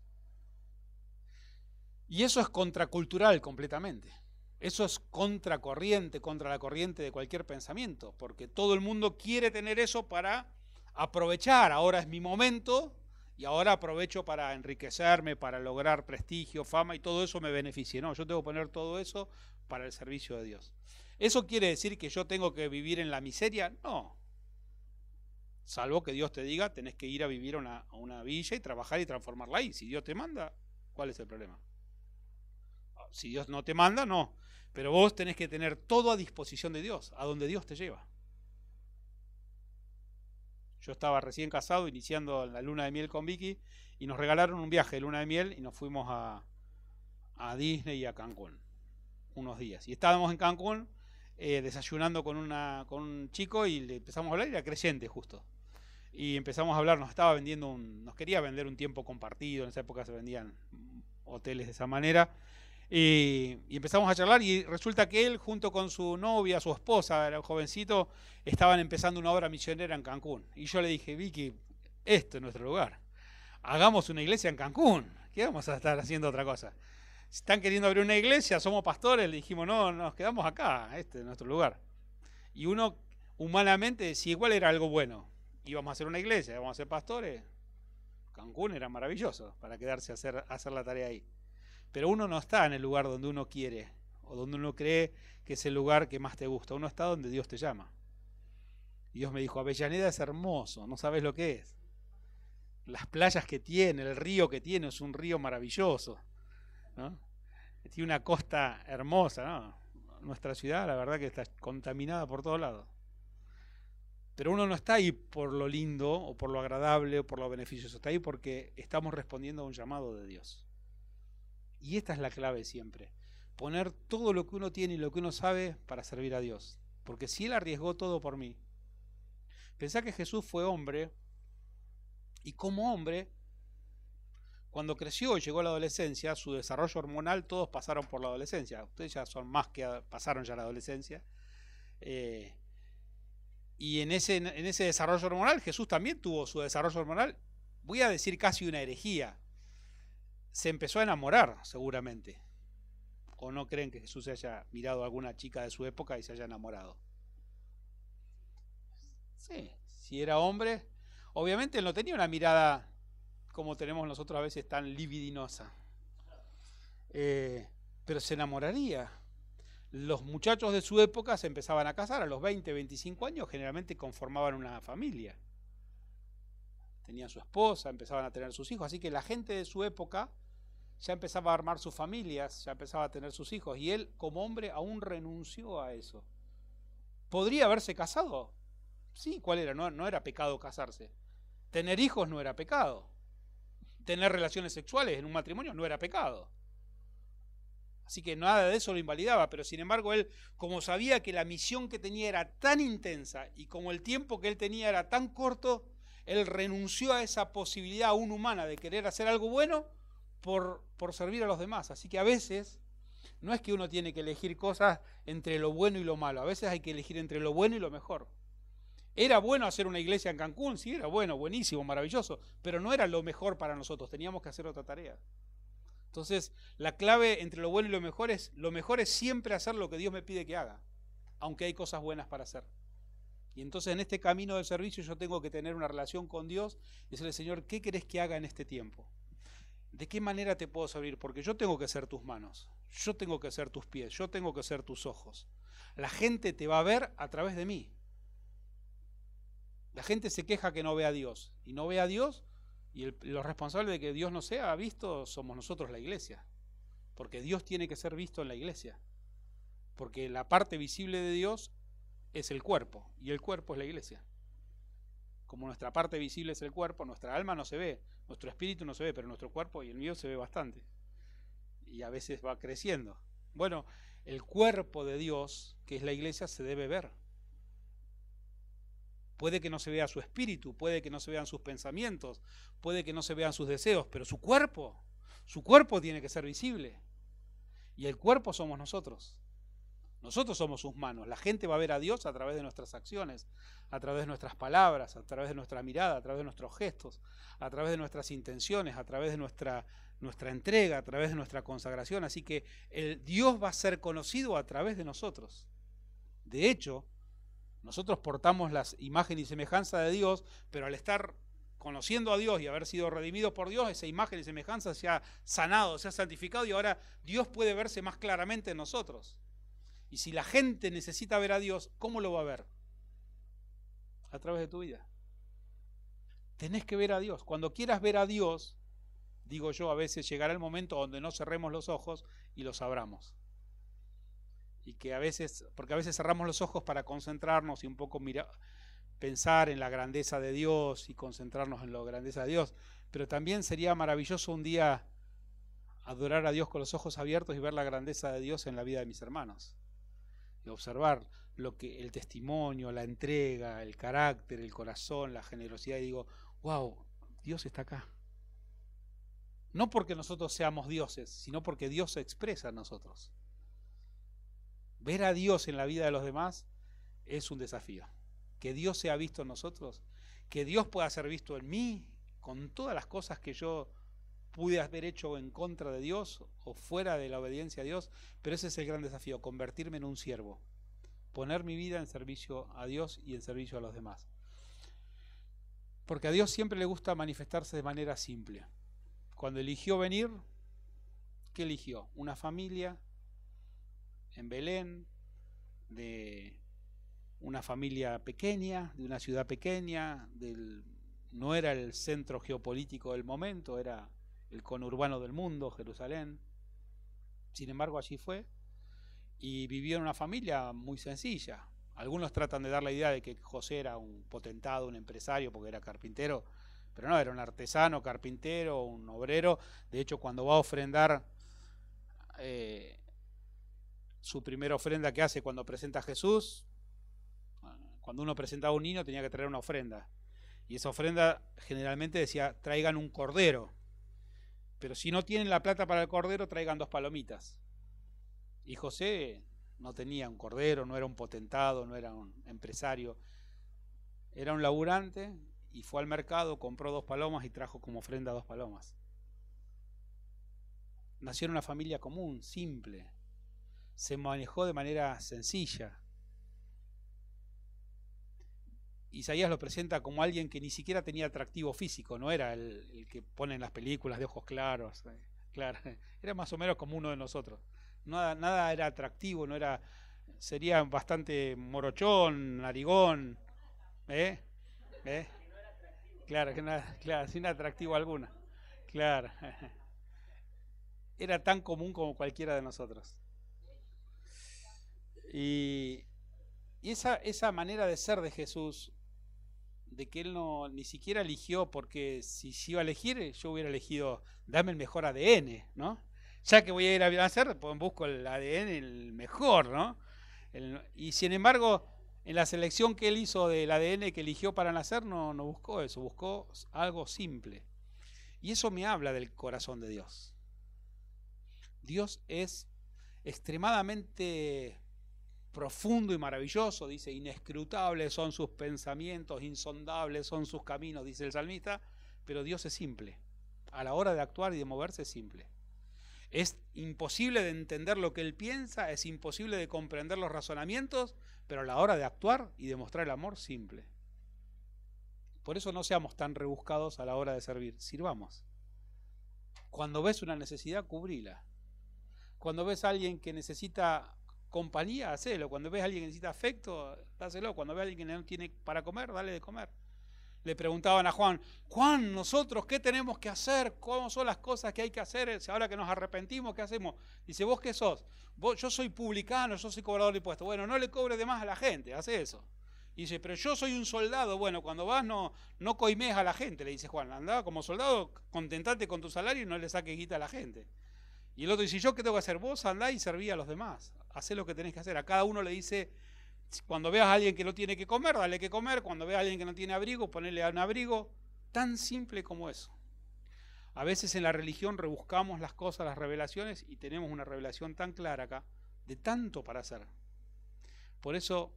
Y eso es contracultural completamente. Eso es contracorriente, contra la corriente de cualquier pensamiento, porque todo el mundo quiere tener eso para aprovechar. Ahora es mi momento y ahora aprovecho para enriquecerme, para lograr prestigio, fama y todo eso me beneficie. No, yo tengo que poner todo eso para el servicio de Dios. ¿Eso quiere decir que yo tengo que vivir en la miseria? No. Salvo que Dios te diga, tenés que ir a vivir a una, a una villa y trabajar y transformarla ahí. Si Dios te manda, ¿cuál es el problema? Si Dios no te manda, no. Pero vos tenés que tener todo a disposición de Dios, a donde Dios te lleva. Yo estaba recién casado, iniciando la luna de miel con Vicky, y nos regalaron un viaje de luna de miel y nos fuimos a, Disney y a Cancún unos días. Y estábamos en Cancún eh, desayunando con, una, con un chico y le empezamos a hablar, y era creyente justo. Y empezamos a hablar, nos estaba vendiendo un, nos quería vender un tiempo compartido, en esa época se vendían hoteles de esa manera. Y, empezamos a charlar y resulta que él junto con su novia, su esposa, era un jovencito, estaban empezando una obra misionera en Cancún. Y yo le dije, Vicky, esto es nuestro lugar. hagamos una iglesia en Cancún. ¿Qué vamos a estar haciendo otra cosa? Si están queriendo abrir una iglesia, somos pastores, le dijimos, no, nos quedamos acá, este es nuestro lugar. Y uno humanamente si igual era algo bueno. Íbamos a hacer una iglesia, íbamos a ser pastores. Cancún era maravilloso para quedarse a hacer, a hacer la tarea ahí. Pero uno no está en el lugar donde uno quiere o donde uno cree que es el lugar que más te gusta. Uno está donde Dios te llama. Y Dios me dijo, Avellaneda es hermoso, no sabes lo que es. Las playas que tiene, el río que tiene, es un río maravilloso. Tiene una costa hermosa. Nuestra ciudad, la verdad que está contaminada por todos lados. Pero uno no está ahí por lo lindo o por lo agradable o por lo beneficioso, está ahí porque estamos respondiendo a un llamado de Dios. Y esta es la clave siempre, poner todo lo que uno tiene y lo que uno sabe para servir a Dios. Porque si Él arriesgó todo por mí, pensá que Jesús fue hombre y como hombre, cuando creció y llegó a la adolescencia, su desarrollo hormonal, todos pasaron por la adolescencia. Ustedes ya son más que pasaron ya la adolescencia. Eh, y en ese, en ese desarrollo hormonal, Jesús también tuvo su desarrollo hormonal, voy a decir casi una herejía. Se empezó a enamorar, seguramente. ¿O no creen que Jesús haya mirado a alguna chica de su época y se haya enamorado? Sí, si era hombre, obviamente no tenía una mirada como tenemos nosotros a veces tan libidinosa. Eh, pero se enamoraría los muchachos de su época se empezaban a casar a los 20, 25 años, generalmente conformaban una familia. Tenían su esposa, empezaban a tener sus hijos, así que la gente de su época ya empezaba a armar sus familias, ya empezaba a tener sus hijos, y él como hombre aún renunció a eso. ¿Podría haberse casado? Sí, ¿cuál era? No, no era pecado casarse. Tener hijos no era pecado. Tener relaciones sexuales en un matrimonio no era pecado. Así que nada de eso lo invalidaba, pero sin embargo él, como sabía que la misión que tenía era tan intensa y como el tiempo que él tenía era tan corto, él renunció a esa posibilidad aún humana de querer hacer algo bueno por, servir a los demás. Así que a veces no es que uno tiene que elegir cosas entre lo bueno y lo malo, a veces hay que elegir entre lo bueno y lo mejor. Era bueno hacer una iglesia en Cancún, sí, era bueno, buenísimo, maravilloso, pero no era lo mejor para nosotros, teníamos que hacer otra tarea. Entonces, la clave entre lo bueno y lo mejor es, lo mejor es siempre hacer lo que Dios me pide que haga, aunque hay cosas buenas para hacer. Y entonces en este camino del servicio yo tengo que tener una relación con Dios y decirle, Señor, ¿qué querés que haga en este tiempo? ¿De qué manera te puedo servir? Porque yo tengo que ser tus manos, yo tengo que ser tus pies, yo tengo que ser tus ojos. La gente te va a ver a través de mí. La gente se queja que no ve a Dios. Y no ve a Dios y los responsables de que Dios no sea visto somos nosotros, la iglesia. Porque Dios tiene que ser visto en la iglesia. Porque la parte visible de Dios es el cuerpo y el cuerpo es la iglesia. Como nuestra parte visible es el cuerpo, nuestra alma no se ve, nuestro espíritu no se ve, pero nuestro cuerpo y el mío se ve bastante. Y a veces va creciendo. Bueno, el cuerpo de Dios, que es la iglesia, se debe ver. Puede que no se vea su espíritu, puede que no se vean sus pensamientos, puede que no se vean sus deseos, pero su cuerpo, su cuerpo tiene que ser visible. Y el cuerpo somos nosotros. Nosotros somos sus manos. La gente va a ver a Dios a través de nuestras acciones, a través de nuestras palabras, a través de nuestra mirada, a través de nuestros gestos, a través de nuestras intenciones, a través de nuestra, entrega, a través de nuestra consagración. Así que el Dios va a ser conocido a través de nosotros. De hecho, nosotros portamos las imagen y semejanza de Dios, pero al estar conociendo a Dios y haber sido redimidos por Dios, esa imagen y semejanza se ha sanado, se ha santificado y ahora Dios puede verse más claramente en nosotros. Y si la gente necesita ver a Dios, ¿cómo lo va a ver? A través de tu vida. Tenés que ver a Dios. Cuando quieras ver a Dios, digo yo, a veces llegará el momento donde no cerremos los ojos y los abramos y que a veces, porque a veces cerramos los ojos para concentrarnos y un poco mirar, pensar en la grandeza de Dios y concentrarnos en la grandeza de Dios, pero también sería maravilloso un día adorar a Dios con los ojos abiertos y ver la grandeza de Dios en la vida de mis hermanos. Observar lo que el testimonio, la entrega, el carácter, el corazón, la generosidad y digo, wow, Dios está acá. No porque nosotros seamos dioses, sino porque Dios se expresa en nosotros. Ver a Dios en la vida de los demás es un desafío. Que Dios sea visto en nosotros, que Dios pueda ser visto en mí con todas las cosas que yo pude haber hecho en contra de Dios o fuera de la obediencia a Dios, pero ese es el gran desafío, convertirme en un siervo, poner mi vida en servicio a Dios y en servicio a los demás. Porque a Dios siempre le gusta manifestarse de manera simple. Cuando eligió venir, ¿qué eligió? Una familia en Belén, de una familia pequeña, de una ciudad pequeña, no era el centro geopolítico del momento, era el conurbano del mundo, Jerusalén. Sin embargo, allí fue y vivió en una familia muy sencilla. Algunos tratan de dar la idea de que José era un potentado, un empresario, porque era carpintero, pero no, era un artesano, carpintero, un obrero. De hecho, cuando va a ofrendar eh, su primera ofrenda que hace cuando presenta a Jesús, cuando uno presentaba a un niño tenía que traer una ofrenda. Y esa ofrenda generalmente decía, traigan un cordero. Pero si no tienen la plata para el cordero, traigan dos palomitas. Y José no tenía un cordero, no era un potentado, no era un empresario. Era un laburante y fue al mercado, compró dos palomas y trajo como ofrenda dos palomas. Nació en una familia común, simple. Se manejó de manera sencilla. Isaías lo presenta como alguien que ni siquiera tenía atractivo físico, no era el, que pone en las películas de ojos claros, eh, claro, era más o menos como uno de nosotros. Nada, nada era atractivo, no era, sería bastante morochón, narigón, ¿eh? ¿Eh? Claro, que claro, sin atractivo alguna, claro. Era tan común como cualquiera de nosotros. Y, y esa, esa manera de ser de Jesús de que él no ni siquiera eligió, porque si, iba a elegir, yo hubiera elegido, dame el mejor ADN, ¿no? Ya que voy a ir a nacer, pues busco el ADN el mejor, ¿no? y sin embargo, en la selección que él hizo del ADN que eligió para nacer, no, no buscó eso, buscó algo simple. Y eso me habla del corazón de Dios. Dios es extremadamente profundo y maravilloso, dice, inescrutables son sus pensamientos, insondables son sus caminos, dice el salmista, pero Dios es simple. A la hora de actuar y de moverse es simple. Es imposible de entender lo que Él piensa, es imposible de comprender los razonamientos, pero a la hora de actuar y de mostrar el amor, simple. Por eso no seamos tan rebuscados a la hora de servir, sirvamos. Cuando ves una necesidad, cubrila. Cuando ves a alguien que necesita compañía, hacelo. Cuando ves a alguien que necesita afecto, dáselo. Cuando ves a alguien que no tiene para comer, dale de comer. Le preguntaban a Juan, Juan, nosotros qué tenemos que hacer, cómo son las cosas que hay que hacer, ahora que nos arrepentimos, ¿qué hacemos? Dice, ¿vos qué sos? yo soy publicano, yo soy cobrador de impuestos. Bueno, no le cobre de más a la gente, hace eso. dice, pero yo soy un soldado. Bueno, cuando vas no, no coimes a la gente, le dice Juan. Andaba como soldado, contentate con tu salario y no le saques guita a la gente. Y el otro dice, ¿yo qué tengo que hacer? Vos andá y serví a los demás. Hacé lo que tenés que hacer. A cada uno le dice, cuando veas a alguien que no tiene que comer, dale que comer. Cuando veas a alguien que no tiene abrigo, ponele un abrigo. Tan simple como eso. A veces en la religión rebuscamos las cosas, las revelaciones, y tenemos una revelación tan clara acá, de tanto para hacer. Por eso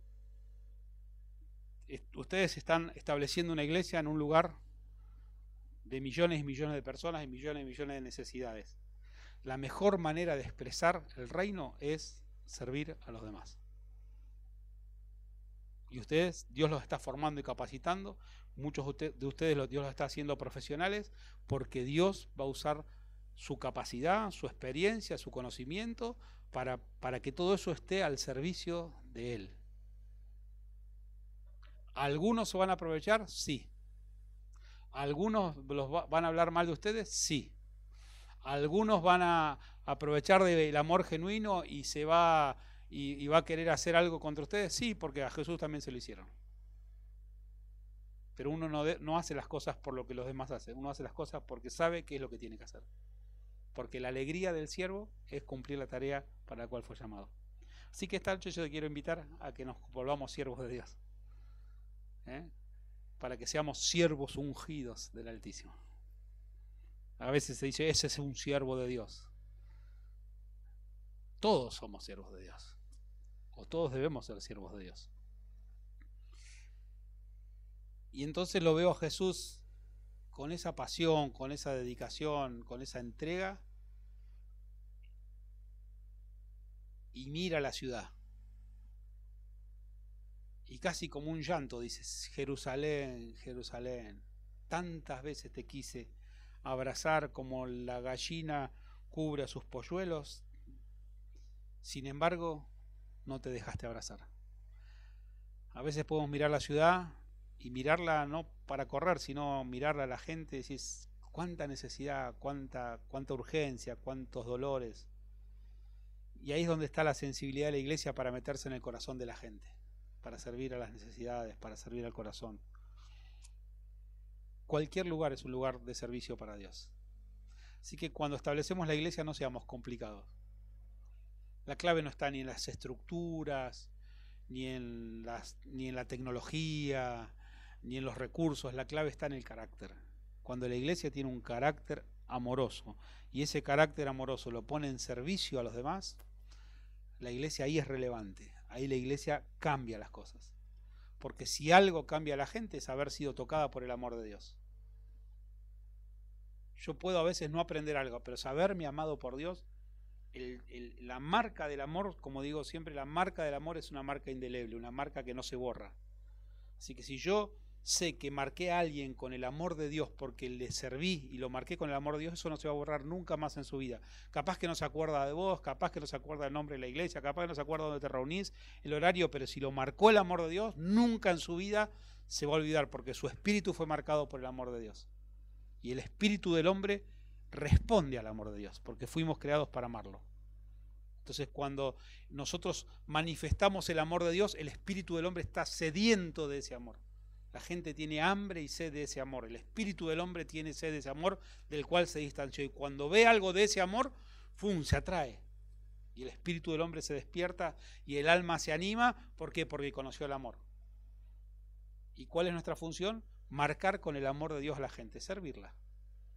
ustedes están estableciendo una iglesia en un lugar de millones y millones de personas y millones y millones de necesidades la mejor manera de expresar el reino es servir a los demás. Y ustedes, Dios los está formando y capacitando. Muchos de ustedes Dios los está haciendo profesionales porque Dios va a usar su capacidad, su experiencia, su conocimiento para, para que todo eso esté al servicio de Él. ¿Algunos se van a aprovechar? Sí. ¿Algunos los van a hablar mal de ustedes? Sí. Algunos van a aprovechar del amor genuino y se va y, va a querer hacer algo contra ustedes. Sí, porque a Jesús también se lo hicieron. Pero uno no, hace las cosas por lo que los demás hacen. Uno hace las cosas porque sabe qué es lo que tiene que hacer. Porque la alegría del siervo es cumplir la tarea para la cual fue llamado. Así que esta noche yo te quiero invitar a que nos volvamos siervos de Dios. ¿eh? Para que seamos siervos ungidos del Altísimo. A veces se dice, ese es un siervo de Dios. Todos somos siervos de Dios. O todos debemos ser siervos de Dios. Y entonces lo veo a Jesús con esa pasión, con esa dedicación, con esa entrega, y mira la ciudad. Y casi como un llanto dices, Jerusalén, Jerusalén, tantas veces te quise abrazar como la gallina cubre a sus polluelos, sin embargo, no te dejaste abrazar. A veces podemos mirar la ciudad y mirarla no para correr, sino mirarla a la gente y decir, cuánta necesidad, cuánta, cuánta urgencia, cuántos dolores. Y ahí es donde está la sensibilidad de la iglesia para meterse en el corazón de la gente, para servir a las necesidades, para servir al corazón. Cualquier lugar es un lugar de servicio para Dios. Así que cuando establecemos la iglesia no seamos complicados. La clave no está ni en las estructuras, ni en, las, ni en la tecnología, ni en los recursos. La clave está en el carácter. Cuando la iglesia tiene un carácter amoroso y ese carácter amoroso lo pone en servicio a los demás, la iglesia ahí es relevante. Ahí la iglesia cambia las cosas. Porque si algo cambia a la gente es haber sido tocada por el amor de Dios. Yo puedo a veces no aprender algo, pero saberme amado por Dios, la marca del amor, como digo siempre, la marca del amor es una marca indeleble, una marca que no se borra. Así que si yo sé que marqué a alguien con el amor de Dios porque le serví y lo marqué con el amor de Dios, eso no se va a borrar nunca más en su vida. Capaz que no se acuerda de vos, capaz que no se acuerda del nombre de la iglesia, capaz que no se acuerda dónde te reunís, el horario, pero si lo marcó el amor de Dios, nunca en su vida se va a olvidar porque su espíritu fue marcado por el amor de Dios. Y el espíritu del hombre responde al amor de Dios, porque fuimos creados para amarlo. Entonces cuando nosotros manifestamos el amor de Dios, el espíritu del hombre está sediento de ese amor. La gente tiene hambre y sed de ese amor. El espíritu del hombre tiene sed de ese amor del cual se distanció. Y cuando ve algo de ese amor, ¡fum! se atrae. Y el espíritu del hombre se despierta y el alma se anima. ¿Por qué? Porque conoció el amor. ¿Y cuál es nuestra función? Marcar con el amor de Dios a la gente, servirla,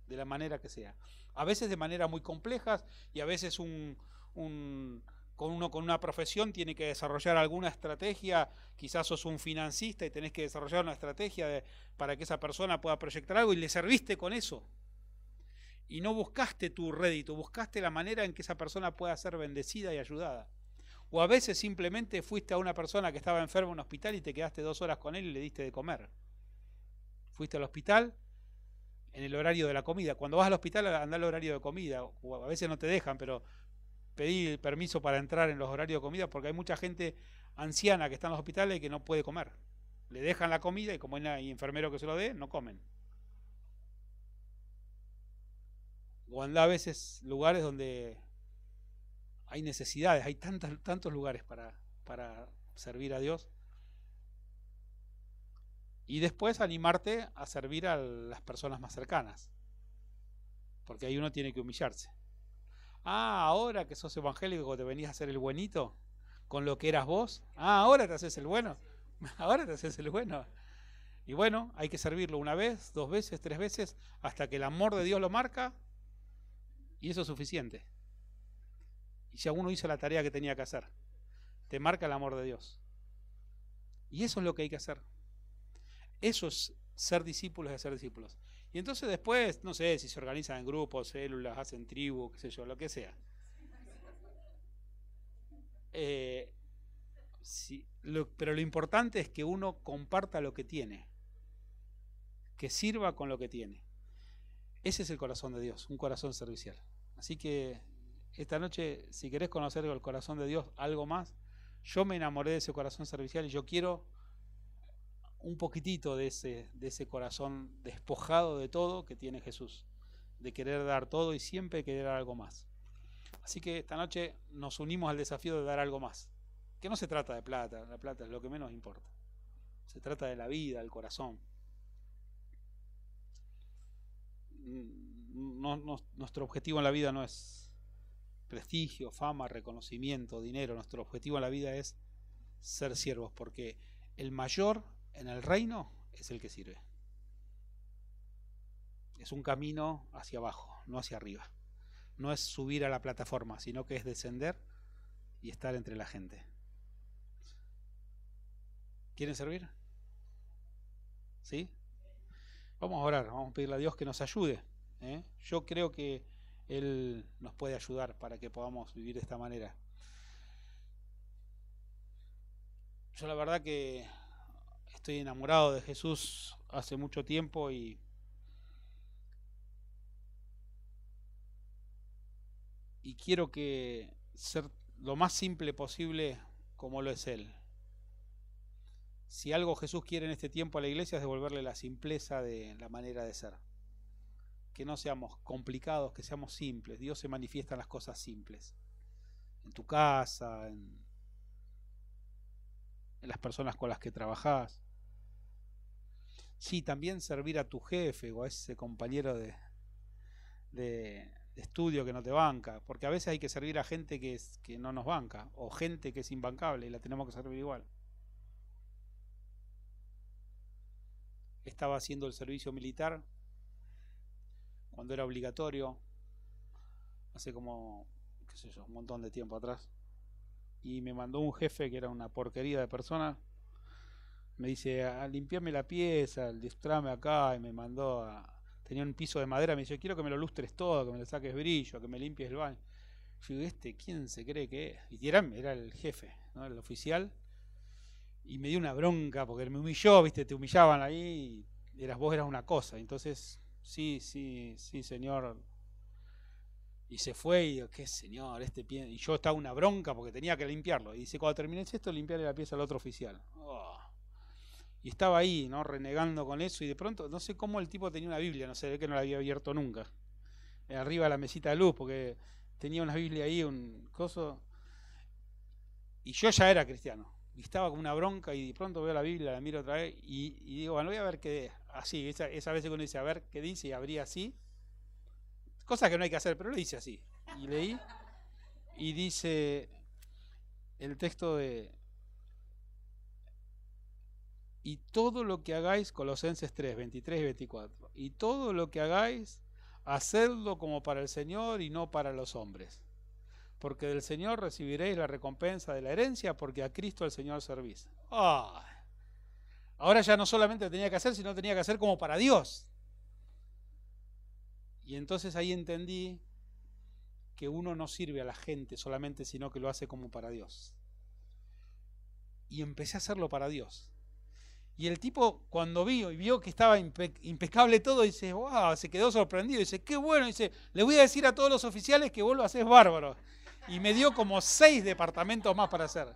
de la manera que sea. A veces de manera muy complejas y a veces un, con uno con una profesión tiene que desarrollar alguna estrategia, quizás sos un financista y tenés que desarrollar una estrategia para que esa persona pueda proyectar algo y le serviste con eso. Y no buscaste tu rédito, buscaste la manera en que esa persona pueda ser bendecida y ayudada. O a veces simplemente fuiste a una persona que estaba enferma en un hospital y te quedaste dos horas con él y le diste de comer fuiste al hospital en el horario de la comida. Cuando vas al hospital, anda al horario de comida. a veces no te dejan, pero pedí permiso para entrar en los horarios de comida porque hay mucha gente anciana que está en los hospitales y que no puede comer. Le dejan la comida y como hay enfermero que se lo dé, no comen. O anda a veces lugares donde hay necesidades, hay tantos, tantos lugares para, para servir a Dios y después animarte a servir a las personas más cercanas. Porque ahí uno tiene que humillarse. Ah, ahora que sos evangélico te venías a hacer el buenito con lo que eras vos. Ah, ahora te haces el bueno. Ahora te haces el bueno. Y bueno, hay que servirlo una vez, dos veces, tres veces, hasta que el amor de Dios lo marca. Y eso es suficiente. Y ya uno hizo la tarea que tenía que hacer. Te marca el amor de Dios. Y eso es lo que hay que hacer. Eso es ser discípulos de ser discípulos. Y entonces después, no sé, si se organizan en grupos, células, hacen tribu, qué sé yo, lo que sea. Eh, pero lo importante es que uno comparta lo que tiene, que sirva con lo que tiene. Ese es el corazón de Dios, un corazón servicial. Así que esta noche, si querés conocer el corazón de Dios, algo más, yo me enamoré de ese corazón servicial y yo quiero un poquitito de ese, de ese corazón despojado de todo que tiene Jesús, de querer dar todo y siempre querer algo más. Así que esta noche nos unimos al desafío de dar algo más, que no se trata de plata, la plata es lo que menos importa, se trata de la vida, el corazón. nuestro objetivo en la vida no es prestigio, fama, reconocimiento, dinero, nuestro objetivo en la vida es ser siervos, porque el mayor en el reino es el que sirve. Es un camino hacia abajo, no hacia arriba. No es subir a la plataforma, sino que es descender y estar entre la gente. ¿Quieren servir? ¿Sí? Vamos a orar, vamos a pedirle a Dios que nos ayude. ¿eh? Yo creo que Él nos puede ayudar para que podamos vivir de esta manera. Yo la verdad que estoy enamorado de Jesús hace mucho tiempo y y quiero que ser lo más simple posible como lo es Él. Si algo Jesús quiere en este tiempo a la iglesia es devolverle la simpleza de la manera de ser. Que no seamos complicados, que seamos simples. Dios se manifiesta en las cosas simples. En tu casa, en, en las personas con las que trabajas. Sí, también servir a tu jefe o a ese compañero de, de, estudio que no te banca, porque a veces hay que servir a gente que, que no nos banca, o gente que es imbancable y la tenemos que servir igual. Estaba haciendo el servicio militar cuando era obligatorio, hace como, qué sé yo, un montón de tiempo atrás, y me mandó un jefe que era una porquería de persona, me dice, a limpiarme la pieza, distrame acá, y me mandó a, tenía un piso de madera, me dice, quiero que me lo lustres todo, que me lo saques brillo, que me limpies el baño. Yo ¿este quién se cree que es? Y era, el jefe, el oficial. Y me dio una bronca porque me humilló, viste, te humillaban ahí y eras vos eras una cosa. Entonces, sí, sí, sí, señor. Y se fue y digo, qué señor, este pie. Y yo estaba una bronca porque tenía que limpiarlo. Y dice, cuando terminé esto, limpiarle la pieza al otro oficial. Oh. Y estaba ahí, ¿no? Renegando con eso y de pronto, no sé cómo el tipo tenía una Biblia, no sé, ve que no la había abierto nunca. Eh, arriba de la mesita de luz, porque tenía una Biblia ahí, un coso. Y yo ya era cristiano. Y estaba con una bronca y de pronto veo la Biblia, la miro otra vez y, digo, bueno, voy a ver qué, así, esa, esa vez que uno dice, a ver qué dice y abría así. Cosa que no hay que hacer, pero lo dice así. Y leí y dice el texto de y todo lo que hagáis, Colosenses 3, 23 y 24, y todo lo que hagáis, hacedlo como para el Señor y no para los hombres. Porque del Señor recibiréis la recompensa de la herencia, porque a Cristo el Señor servís. Ahora ya no solamente tenía que hacer, sino tenía que hacer como para Dios. Y entonces ahí entendí que uno no sirve a la gente solamente, sino que lo hace como para Dios. Y empecé a hacerlo para Dios. Y el tipo, cuando vio y vio que estaba impecable todo, dice, wow, se quedó sorprendido. Dice, qué bueno. Dice, le voy a decir a todos los oficiales que vos lo haces bárbaro. Y me dio como seis departamentos más para hacer.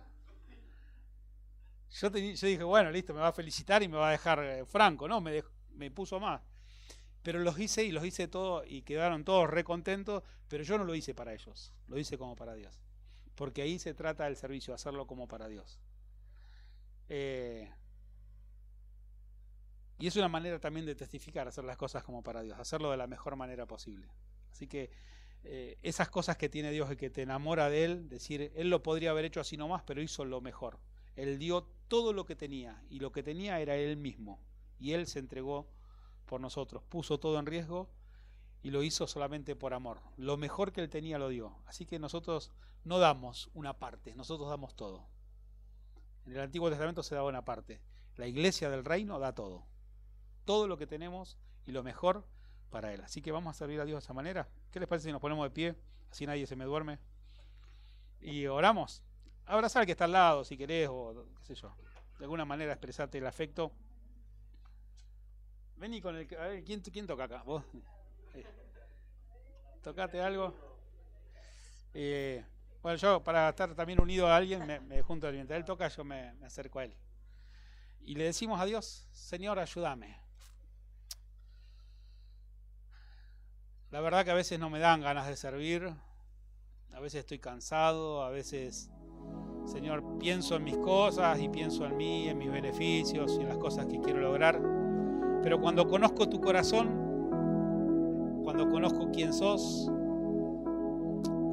Yo, dije, bueno, listo, me va a felicitar y me va a dejar eh, franco. No, me, me puso más. Pero los hice y los hice todos y quedaron todos recontentos, pero yo no lo hice para ellos, lo hice como para Dios. Porque ahí se trata del servicio, hacerlo como para Dios. Eh, y es una manera también de testificar, hacer las cosas como para Dios, hacerlo de la mejor manera posible. Así que eh, esas cosas que tiene Dios y que te enamora de Él, decir, Él lo podría haber hecho así nomás, pero hizo lo mejor. Él dio todo lo que tenía y lo que tenía era Él mismo. Y Él se entregó por nosotros, puso todo en riesgo y lo hizo solamente por amor. Lo mejor que Él tenía lo dio. Así que nosotros no damos una parte, nosotros damos todo. En el Antiguo Testamento se daba una parte. La iglesia del reino da todo todo lo que tenemos y lo mejor para Él. Así que vamos a servir a Dios de esa manera. ¿Qué les parece si nos ponemos de pie? Así nadie se me duerme. Y oramos. Abrazar al que está al lado, si querés, o qué sé yo. De alguna manera expresarte el afecto. Vení con el... A ver, ¿quién, quién toca acá? ¿Vos? ¿Tocate algo? Eh, bueno, yo para estar también unido a alguien, me, junto a Mientras él toca, yo me acerco a él. Y le decimos a Dios, Señor, ayúdame. La verdad que a veces no me dan ganas de servir, a veces estoy cansado, a veces, Señor, pienso en mis cosas y pienso en mí, en mis beneficios y en las cosas que quiero lograr. Pero cuando conozco tu corazón, cuando conozco quién sos,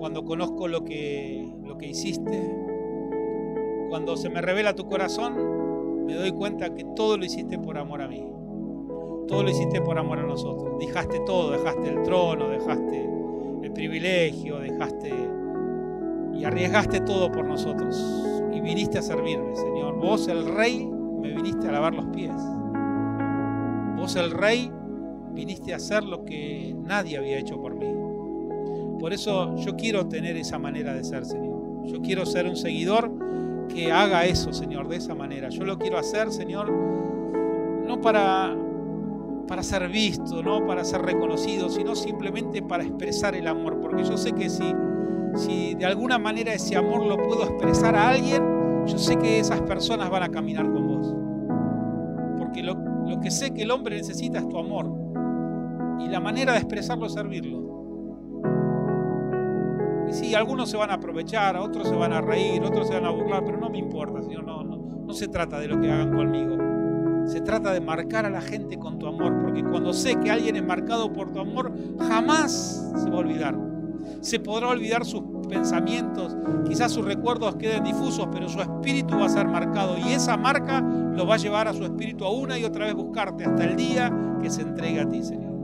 cuando conozco lo que, lo que hiciste, cuando se me revela tu corazón, me doy cuenta que todo lo hiciste por amor a mí. Todo lo hiciste por amor a nosotros. Dejaste todo, dejaste el trono, dejaste el privilegio, dejaste y arriesgaste todo por nosotros. Y viniste a servirme, Señor. Vos, el Rey, me viniste a lavar los pies. Vos, el Rey, viniste a hacer lo que nadie había hecho por mí. Por eso yo quiero tener esa manera de ser, Señor. Yo quiero ser un seguidor que haga eso, Señor, de esa manera. Yo lo quiero hacer, Señor, no para, para ser visto, no para ser reconocido, sino simplemente para expresar el amor. Porque yo sé que si, si de alguna manera ese amor lo puedo expresar a alguien, yo sé que esas personas van a caminar con vos. Porque lo, lo que sé que el hombre necesita es tu amor. Y la manera de expresarlo es servirlo. Y sí, algunos se van a aprovechar, otros se van a reír, otros se van a burlar, pero no me importa, Señor. No, no, no se trata de lo que hagan conmigo. Se trata de marcar a la gente con tu amor, porque cuando sé que alguien es marcado por tu amor, jamás se va a olvidar. Se podrá olvidar sus pensamientos, quizás sus recuerdos queden difusos, pero su espíritu va a ser marcado y esa marca lo va a llevar a su espíritu a una y otra vez buscarte hasta el día que se entregue a ti, Señor.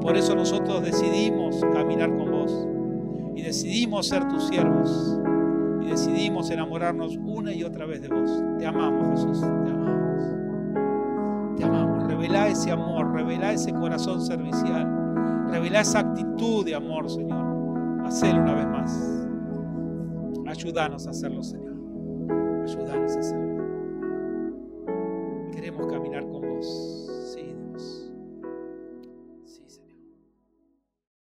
Por eso nosotros decidimos caminar con vos y decidimos ser tus siervos y decidimos enamorarnos una y otra vez de vos. Te amamos, Jesús, te amamos. Amamos. Revela ese amor, revela ese corazón servicial, revela esa actitud de amor, Señor. Hacelo una vez más. Ayúdanos a hacerlo, Señor. Ayúdanos a hacerlo. Queremos caminar con vos.